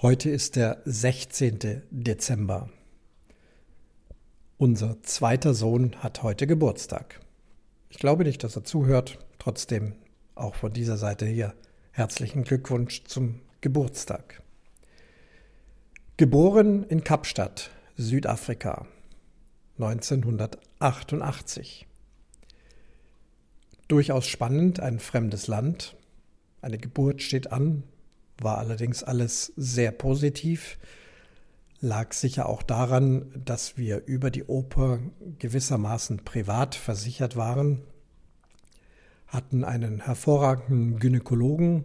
Heute ist der 16. Dezember. Unser zweiter Sohn hat heute Geburtstag. Ich glaube nicht, dass er zuhört. Trotzdem auch von dieser Seite hier herzlichen Glückwunsch zum Geburtstag. Geboren in Kapstadt, Südafrika, 1988. Durchaus spannend, ein fremdes Land. Eine Geburt steht an, war allerdings alles sehr positiv, lag sicher auch daran, dass wir über die Oper gewissermaßen privat versichert waren, hatten einen hervorragenden Gynäkologen,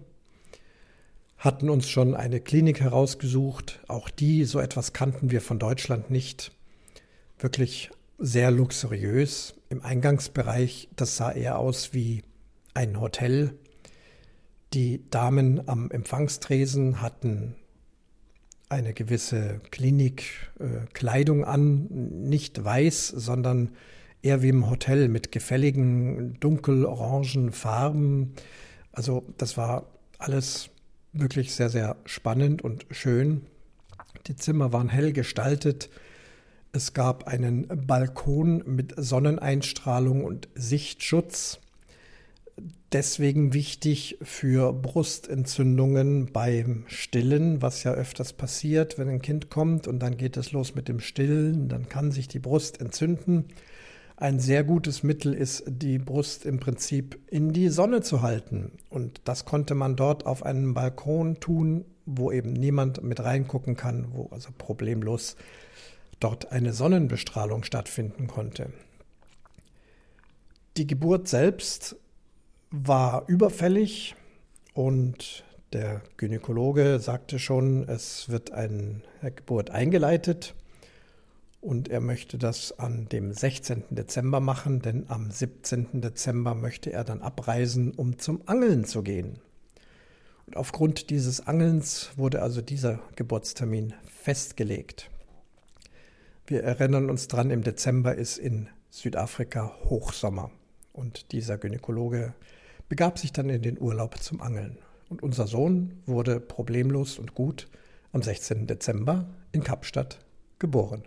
hatten uns schon eine Klinik herausgesucht, auch die, so etwas kannten wir von Deutschland nicht, wirklich sehr luxuriös. Im Eingangsbereich, das sah eher aus wie ein Hotel die Damen am Empfangstresen hatten eine gewisse Klinikkleidung äh, an, nicht weiß, sondern eher wie im Hotel mit gefälligen dunkelorangen Farben. Also das war alles wirklich sehr, sehr spannend und schön. Die Zimmer waren hell gestaltet. Es gab einen Balkon mit Sonneneinstrahlung und Sichtschutz deswegen wichtig für Brustentzündungen beim Stillen, was ja öfters passiert, wenn ein Kind kommt und dann geht es los mit dem Stillen, dann kann sich die Brust entzünden. Ein sehr gutes Mittel ist, die Brust im Prinzip in die Sonne zu halten. Und das konnte man dort auf einem Balkon tun, wo eben niemand mit reingucken kann, wo also problemlos dort eine Sonnenbestrahlung stattfinden konnte. Die Geburt selbst war überfällig und der Gynäkologe sagte schon, es wird eine Geburt eingeleitet und er möchte das an dem 16. Dezember machen, denn am 17. Dezember möchte er dann abreisen, um zum Angeln zu gehen. Und aufgrund dieses Angelns wurde also dieser Geburtstermin festgelegt. Wir erinnern uns dran, im Dezember ist in Südafrika Hochsommer und dieser Gynäkologe begab sich dann in den Urlaub zum Angeln. Und unser Sohn wurde problemlos und gut am 16. Dezember in Kapstadt geboren.